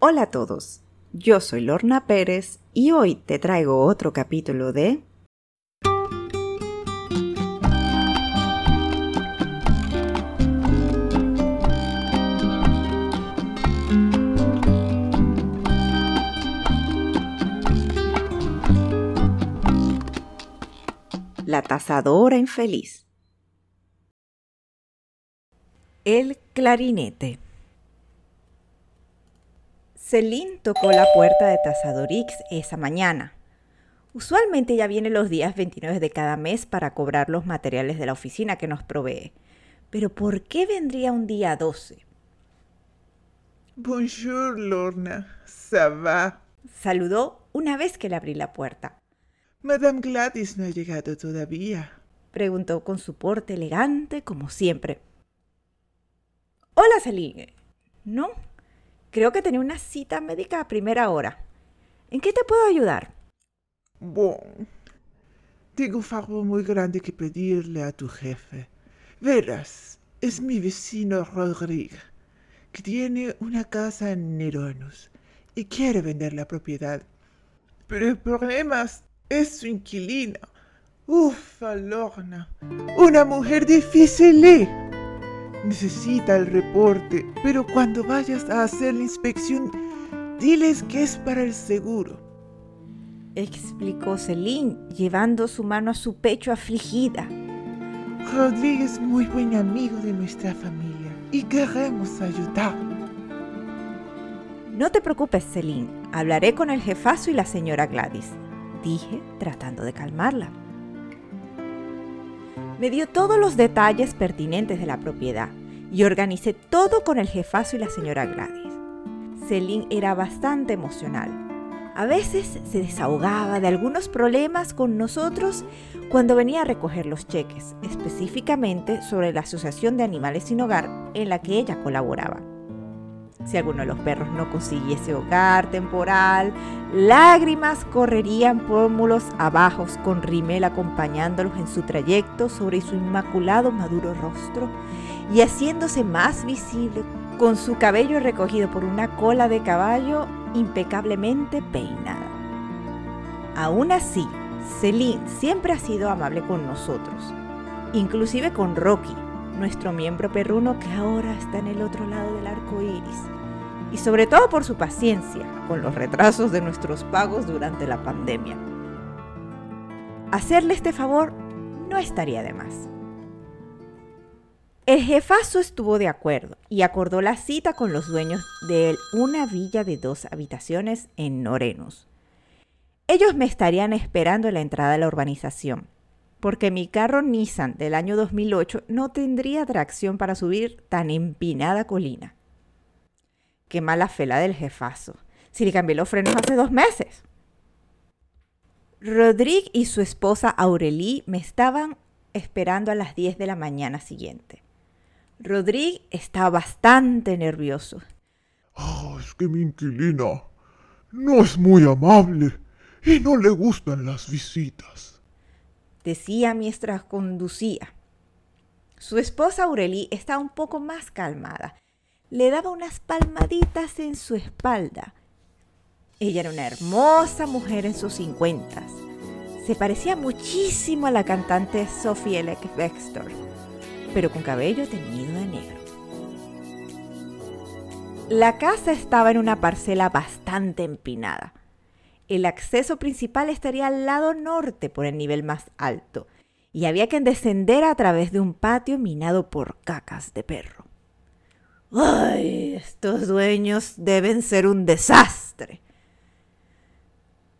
Hola a todos, yo soy Lorna Pérez y hoy te traigo otro capítulo de La tasadora infeliz. El clarinete. Celine tocó la puerta de Tasadorix esa mañana. Usualmente ella viene los días 29 de cada mes para cobrar los materiales de la oficina que nos provee. Pero ¿por qué vendría un día 12? Bonjour, Lorna. Ça va? Saludó una vez que le abrí la puerta. Madame Gladys no ha llegado todavía. Preguntó con su porte elegante como siempre. Hola, Celine. No, creo que tenía una cita médica a primera hora. ¿En qué te puedo ayudar? Bon, tengo un favor muy grande que pedirle a tu jefe. Verás, es mi vecino Rodrigo, que tiene una casa en Neronos y quiere vender la propiedad. Pero el problema es su inquilina. Ufa, Lorna. Una mujer difícil. Necesita el reporte, pero cuando vayas a hacer la inspección, diles que es para el seguro. Explicó Celine, llevando su mano a su pecho afligida. Rodríguez es muy buen amigo de nuestra familia y queremos ayudarlo. No te preocupes, Celine. Hablaré con el jefazo y la señora Gladys, dije, tratando de calmarla. Me dio todos los detalles pertinentes de la propiedad y organicé todo con el jefazo y la señora Gladys. Celine era bastante emocional. A veces se desahogaba de algunos problemas con nosotros cuando venía a recoger los cheques, específicamente sobre la Asociación de Animales sin Hogar en la que ella colaboraba. Si alguno de los perros no consiguiese hogar temporal, lágrimas correrían pómulos abajo con Rimel acompañándolos en su trayecto sobre su inmaculado maduro rostro y haciéndose más visible con su cabello recogido por una cola de caballo impecablemente peinada. Aún así, Celine siempre ha sido amable con nosotros, inclusive con Rocky, nuestro miembro perruno que ahora está en el otro lado del arco iris y sobre todo por su paciencia con los retrasos de nuestros pagos durante la pandemia. Hacerle este favor no estaría de más. El jefazo estuvo de acuerdo y acordó la cita con los dueños de una villa de dos habitaciones en Norenos. Ellos me estarían esperando en la entrada de la urbanización, porque mi carro Nissan del año 2008 no tendría tracción para subir tan empinada colina. Qué mala fela del jefazo. Si le cambié los frenos hace dos meses. Rodrigue y su esposa Aurelie me estaban esperando a las 10 de la mañana siguiente. Rodrigue estaba bastante nervioso. Oh, es que mi inquilina no es muy amable y no le gustan las visitas. Decía mientras conducía. Su esposa Aurelie estaba un poco más calmada le daba unas palmaditas en su espalda. Ella era una hermosa mujer en sus cincuentas. Se parecía muchísimo a la cantante Sophie Elec Bextor, pero con cabello teñido de negro. La casa estaba en una parcela bastante empinada. El acceso principal estaría al lado norte por el nivel más alto, y había que descender a través de un patio minado por cacas de perro. ¡Ay! Estos dueños deben ser un desastre.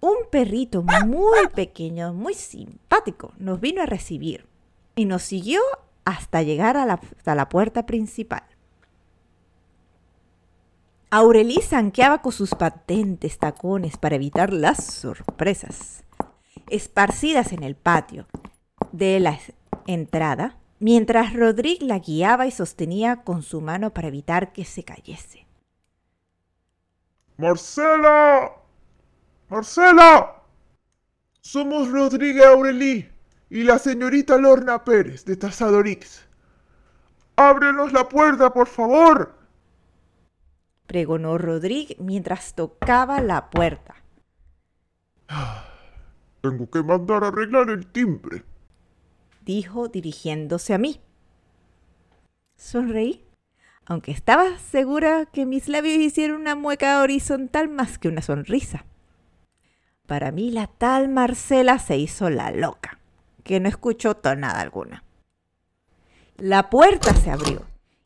Un perrito muy pequeño, muy simpático, nos vino a recibir y nos siguió hasta llegar a la, la puerta principal. Aurelí zanqueaba con sus patentes tacones para evitar las sorpresas. Esparcidas en el patio de la entrada, mientras Rodrigue la guiaba y sostenía con su mano para evitar que se cayese. ¡Marcela! ¡Marcela! Somos Rodrigue Aurelí y la señorita Lorna Pérez de Tasadorix. ¡Ábrenos la puerta, por favor! pregonó Rodríguez mientras tocaba la puerta. Tengo que mandar a arreglar el timbre, dijo dirigiéndose a mí. Sonreí, aunque estaba segura que mis labios hicieron una mueca horizontal más que una sonrisa. Para mí la tal Marcela se hizo la loca, que no escuchó tonada alguna. La puerta se abrió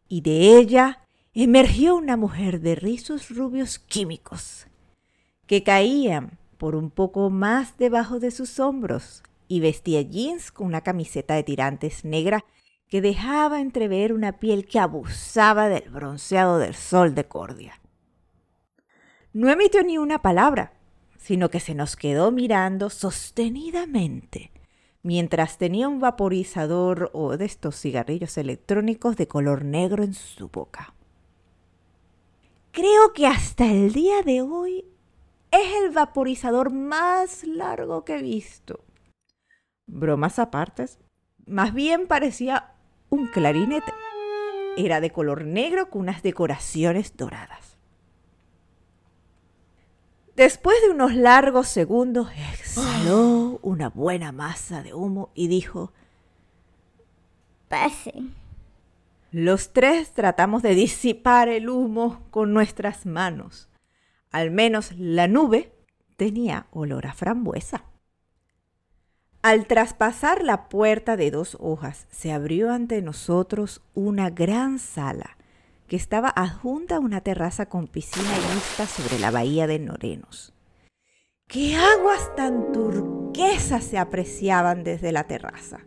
y de ella emergió una mujer de rizos rubios químicos que caían por un poco más debajo de sus hombros y vestía jeans con una camiseta de tirantes negra que dejaba entrever una piel que abusaba del bronceado del sol de Cordia. No emitió ni una palabra, sino que se nos quedó mirando sostenidamente mientras tenía un vaporizador o de estos cigarrillos electrónicos de color negro en su boca. Creo que hasta el día de hoy es el vaporizador más largo que he visto. Bromas apartes, más bien parecía un clarinete. Era de color negro con unas decoraciones doradas. Después de unos largos segundos, exhaló una buena masa de humo y dijo, Pase. Los tres tratamos de disipar el humo con nuestras manos. Al menos la nube tenía olor a frambuesa. Al traspasar la puerta de dos hojas, se abrió ante nosotros una gran sala que estaba adjunta a una terraza con piscina y vista sobre la bahía de Norenos. ¡Qué aguas tan turquesas se apreciaban desde la terraza!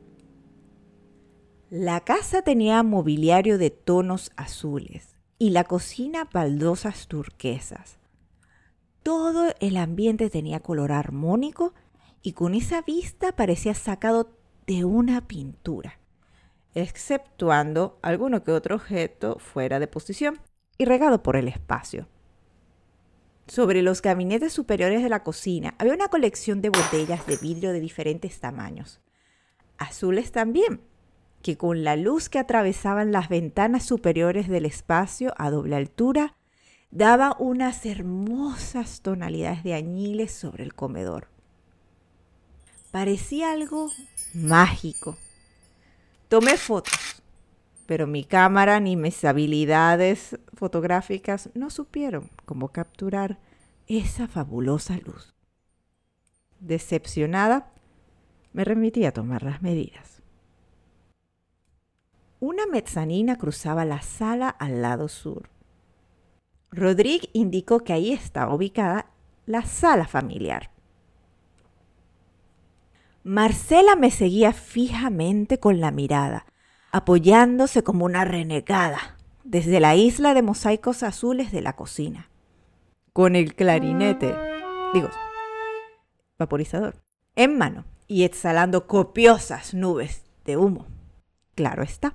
La casa tenía mobiliario de tonos azules y la cocina baldosas turquesas. Todo el ambiente tenía color armónico y con esa vista parecía sacado de una pintura, exceptuando alguno que otro objeto fuera de posición y regado por el espacio. Sobre los gabinetes superiores de la cocina había una colección de botellas de vidrio de diferentes tamaños, azules también, que con la luz que atravesaban las ventanas superiores del espacio a doble altura daba unas hermosas tonalidades de añiles sobre el comedor. Parecía algo mágico. Tomé fotos, pero mi cámara ni mis habilidades fotográficas no supieron cómo capturar esa fabulosa luz. Decepcionada, me remití a tomar las medidas. Una mezzanina cruzaba la sala al lado sur. Rodríguez indicó que ahí estaba ubicada la sala familiar. Marcela me seguía fijamente con la mirada, apoyándose como una renegada desde la isla de mosaicos azules de la cocina, con el clarinete, digo, vaporizador, en mano y exhalando copiosas nubes de humo. Claro está.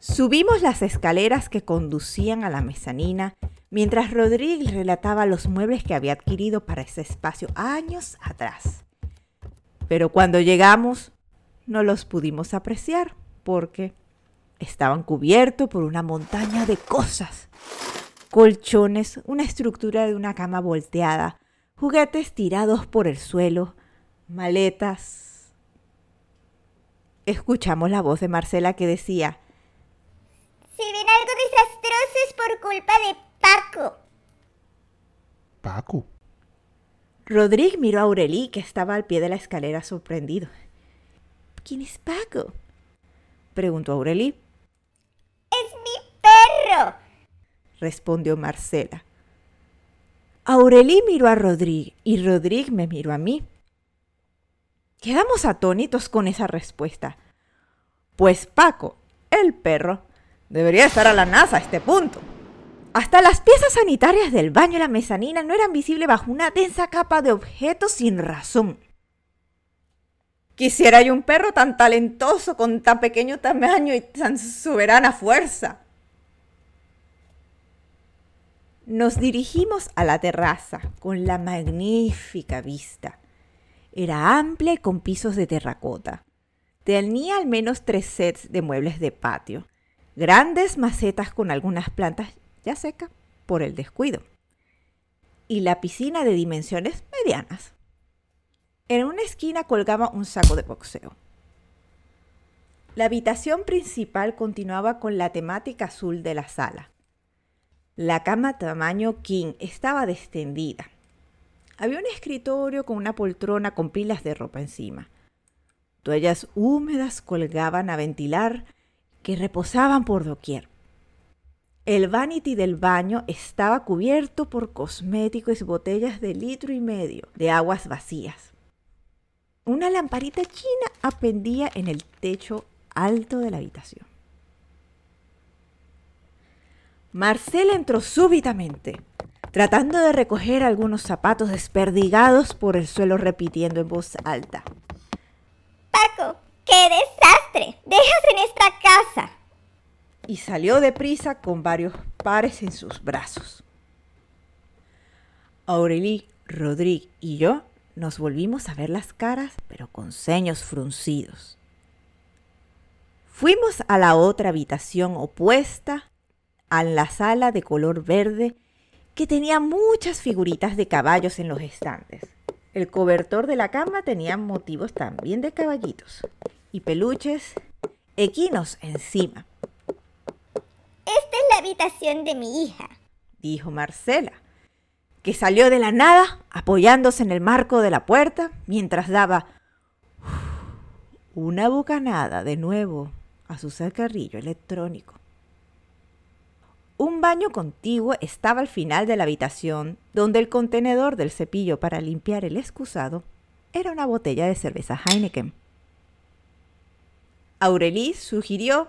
Subimos las escaleras que conducían a la mezanina mientras Rodríguez relataba los muebles que había adquirido para ese espacio años atrás. Pero cuando llegamos no los pudimos apreciar porque estaban cubiertos por una montaña de cosas. Colchones, una estructura de una cama volteada, juguetes tirados por el suelo, maletas. Escuchamos la voz de Marcela que decía, si ven algo desastroso es por culpa de Paco. Paco. Rodríguez miró a Aurelí, que estaba al pie de la escalera sorprendido. ¿Quién es Paco? preguntó Aurelí. Es mi perro, respondió Marcela. Aurelí miró a Rodríguez y Rodríguez me miró a mí. Quedamos atónitos con esa respuesta. Pues Paco, el perro, Debería estar a la NASA a este punto. Hasta las piezas sanitarias del baño y la mezanina no eran visibles bajo una densa capa de objetos sin razón. Quisiera yo un perro tan talentoso, con tan pequeño tamaño y tan soberana fuerza. Nos dirigimos a la terraza con la magnífica vista. Era amplia y con pisos de terracota. Tenía al menos tres sets de muebles de patio grandes macetas con algunas plantas ya seca por el descuido, y la piscina de dimensiones medianas. En una esquina colgaba un saco de boxeo. La habitación principal continuaba con la temática azul de la sala. La cama tamaño king estaba descendida. Había un escritorio con una poltrona con pilas de ropa encima. Toallas húmedas colgaban a ventilar que reposaban por doquier. El vanity del baño estaba cubierto por cosméticos y botellas de litro y medio de aguas vacías. Una lamparita china apendía en el techo alto de la habitación. Marcela entró súbitamente, tratando de recoger algunos zapatos desperdigados por el suelo, repitiendo en voz alta. Paco, qué desastre. Dejas en esta casa. Y salió deprisa con varios pares en sus brazos. Aurelie, Rodrigue y yo nos volvimos a ver las caras, pero con ceños fruncidos. Fuimos a la otra habitación opuesta, a la sala de color verde, que tenía muchas figuritas de caballos en los estantes. El cobertor de la cama tenía motivos también de caballitos y peluches equinos encima. Habitación de mi hija, dijo Marcela, que salió de la nada apoyándose en el marco de la puerta mientras daba una bucanada de nuevo a su sacarrillo electrónico. Un baño contiguo estaba al final de la habitación, donde el contenedor del cepillo para limpiar el excusado era una botella de cerveza Heineken. Aurelie sugirió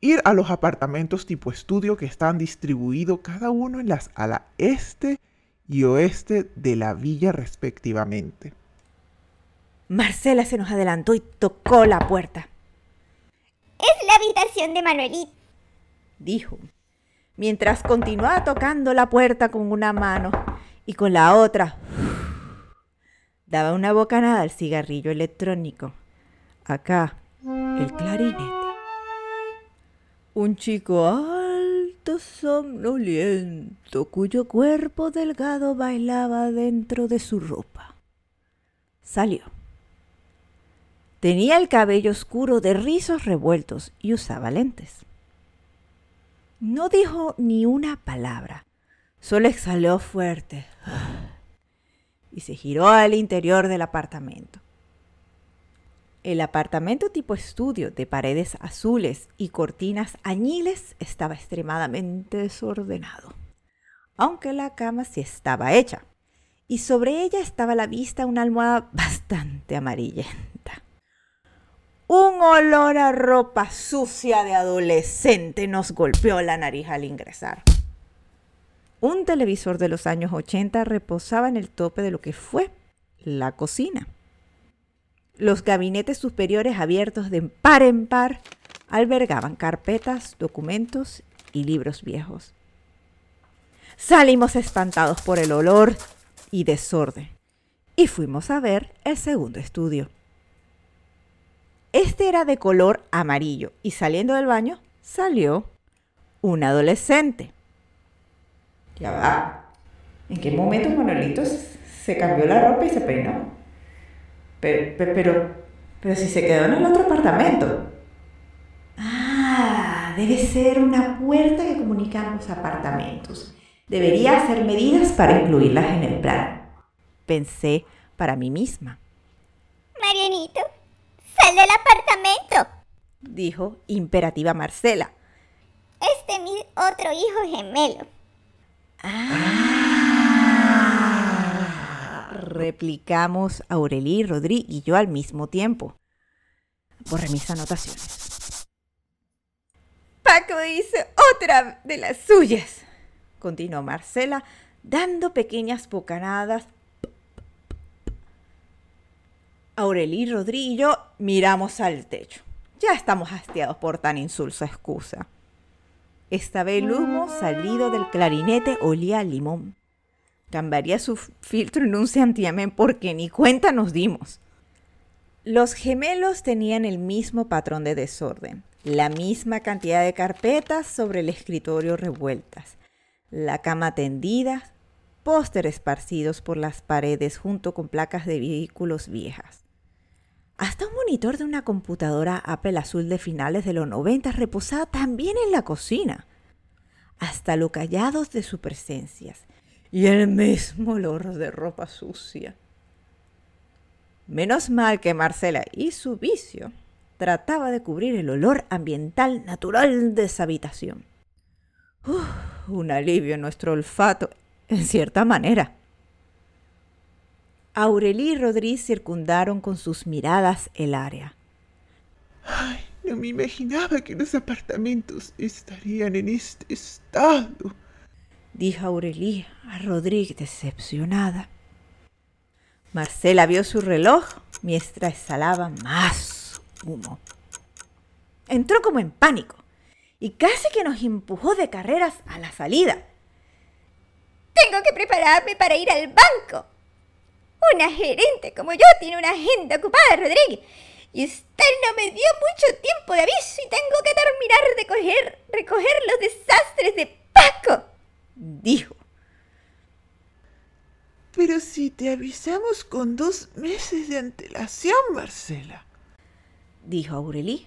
ir a los apartamentos tipo estudio que están distribuidos cada uno en las ala este y oeste de la villa respectivamente. Marcela se nos adelantó y tocó la puerta. Es la habitación de Manuelito, dijo mientras continuaba tocando la puerta con una mano y con la otra daba una bocanada al cigarrillo electrónico. Acá, el clarinete. Un chico alto, somnoliento, cuyo cuerpo delgado bailaba dentro de su ropa. Salió. Tenía el cabello oscuro de rizos revueltos y usaba lentes. No dijo ni una palabra, solo exhaló fuerte y se giró al interior del apartamento. El apartamento tipo estudio de paredes azules y cortinas añiles estaba extremadamente desordenado, aunque la cama sí estaba hecha, y sobre ella estaba a la vista una almohada bastante amarillenta. Un olor a ropa sucia de adolescente nos golpeó la nariz al ingresar. Un televisor de los años 80 reposaba en el tope de lo que fue la cocina. Los gabinetes superiores abiertos de par en par albergaban carpetas, documentos y libros viejos. Salimos espantados por el olor y desorden y fuimos a ver el segundo estudio. Este era de color amarillo y saliendo del baño salió un adolescente. Ya va. ¿En qué momento Manuelito se cambió la ropa y se peinó? Pero, pero, pero, si se quedó en el otro apartamento. Ah, debe ser una puerta que comunica ambos apartamentos. Debería hacer medidas para incluirlas en el plan. Pensé para mí misma. Marianito, ¡Sal del apartamento! dijo imperativa Marcela. Este es mi otro hijo gemelo. Ah, replicamos Aurelí, Rodri y yo al mismo tiempo. Borré mis anotaciones. Paco dice otra de las suyas, continuó Marcela, dando pequeñas bocanadas Aurelí, Rodríguez y yo miramos al techo. Ya estamos hastiados por tan insulsa excusa. Esta vez el humo salido del clarinete olía a limón. Cambiaría su filtro en un santiamén porque ni cuenta nos dimos. Los gemelos tenían el mismo patrón de desorden, la misma cantidad de carpetas sobre el escritorio revueltas, la cama tendida, póster esparcidos por las paredes junto con placas de vehículos viejas. Hasta un monitor de una computadora Apple azul de finales de los 90 reposaba también en la cocina. Hasta lo callados de su presencia y el mismo olor de ropa sucia. Menos mal que Marcela y su vicio trataba de cubrir el olor ambiental natural de esa habitación. un alivio en nuestro olfato, en cierta manera. Aurelí y Rodríguez circundaron con sus miradas el área. Ay, no me imaginaba que los apartamentos estarían en este estado, dijo Aurelí a Rodríguez decepcionada. Marcela vio su reloj mientras exhalaba más humo. Entró como en pánico y casi que nos empujó de carreras a la salida. Tengo que prepararme para ir al banco. Una gerente como yo tiene una agenda ocupada, Rodríguez. Y usted no me dio mucho tiempo de aviso y tengo que terminar de coger, recoger los desastres de Paco, dijo. Pero si te avisamos con dos meses de antelación, Marcela, dijo Aurelí.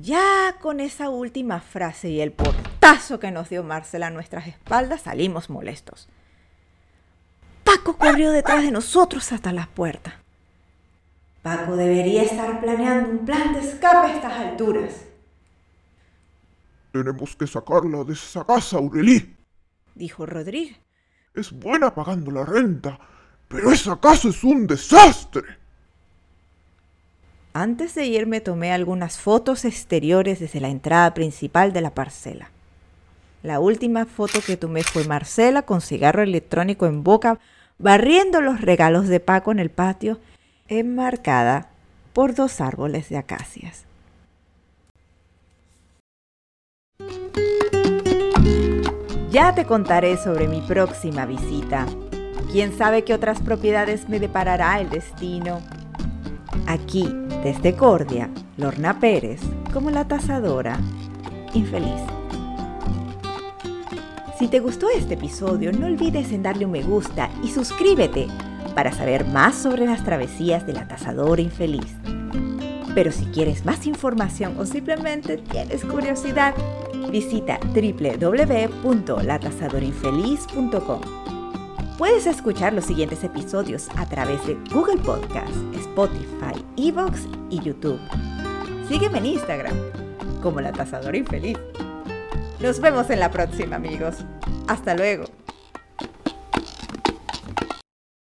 Ya con esa última frase y el portazo que nos dio Marcela a nuestras espaldas salimos molestos. Paco corrió detrás de nosotros hasta la puerta. Paco debería estar planeando un plan de escape a estas alturas. Tenemos que sacarla de esa casa, Aurelí, dijo Rodríguez. Es buena pagando la renta, pero esa casa es un desastre. Antes de irme tomé algunas fotos exteriores desde la entrada principal de la parcela. La última foto que tomé fue Marcela con cigarro electrónico en boca, barriendo los regalos de Paco en el patio enmarcada por dos árboles de acacias. Ya te contaré sobre mi próxima visita. ¿Quién sabe qué otras propiedades me deparará el destino? Aquí, desde Cordia, Lorna Pérez, como la tasadora infeliz. Si te gustó este episodio, no olvides en darle un me gusta y suscríbete para saber más sobre las travesías de la tasadora infeliz. Pero si quieres más información o simplemente tienes curiosidad, visita www.latasadorinfeliz.com. Puedes escuchar los siguientes episodios a través de Google Podcast, Spotify, Evox y YouTube. Sígueme en Instagram como la Infeliz. Nos vemos en la próxima, amigos. Hasta luego.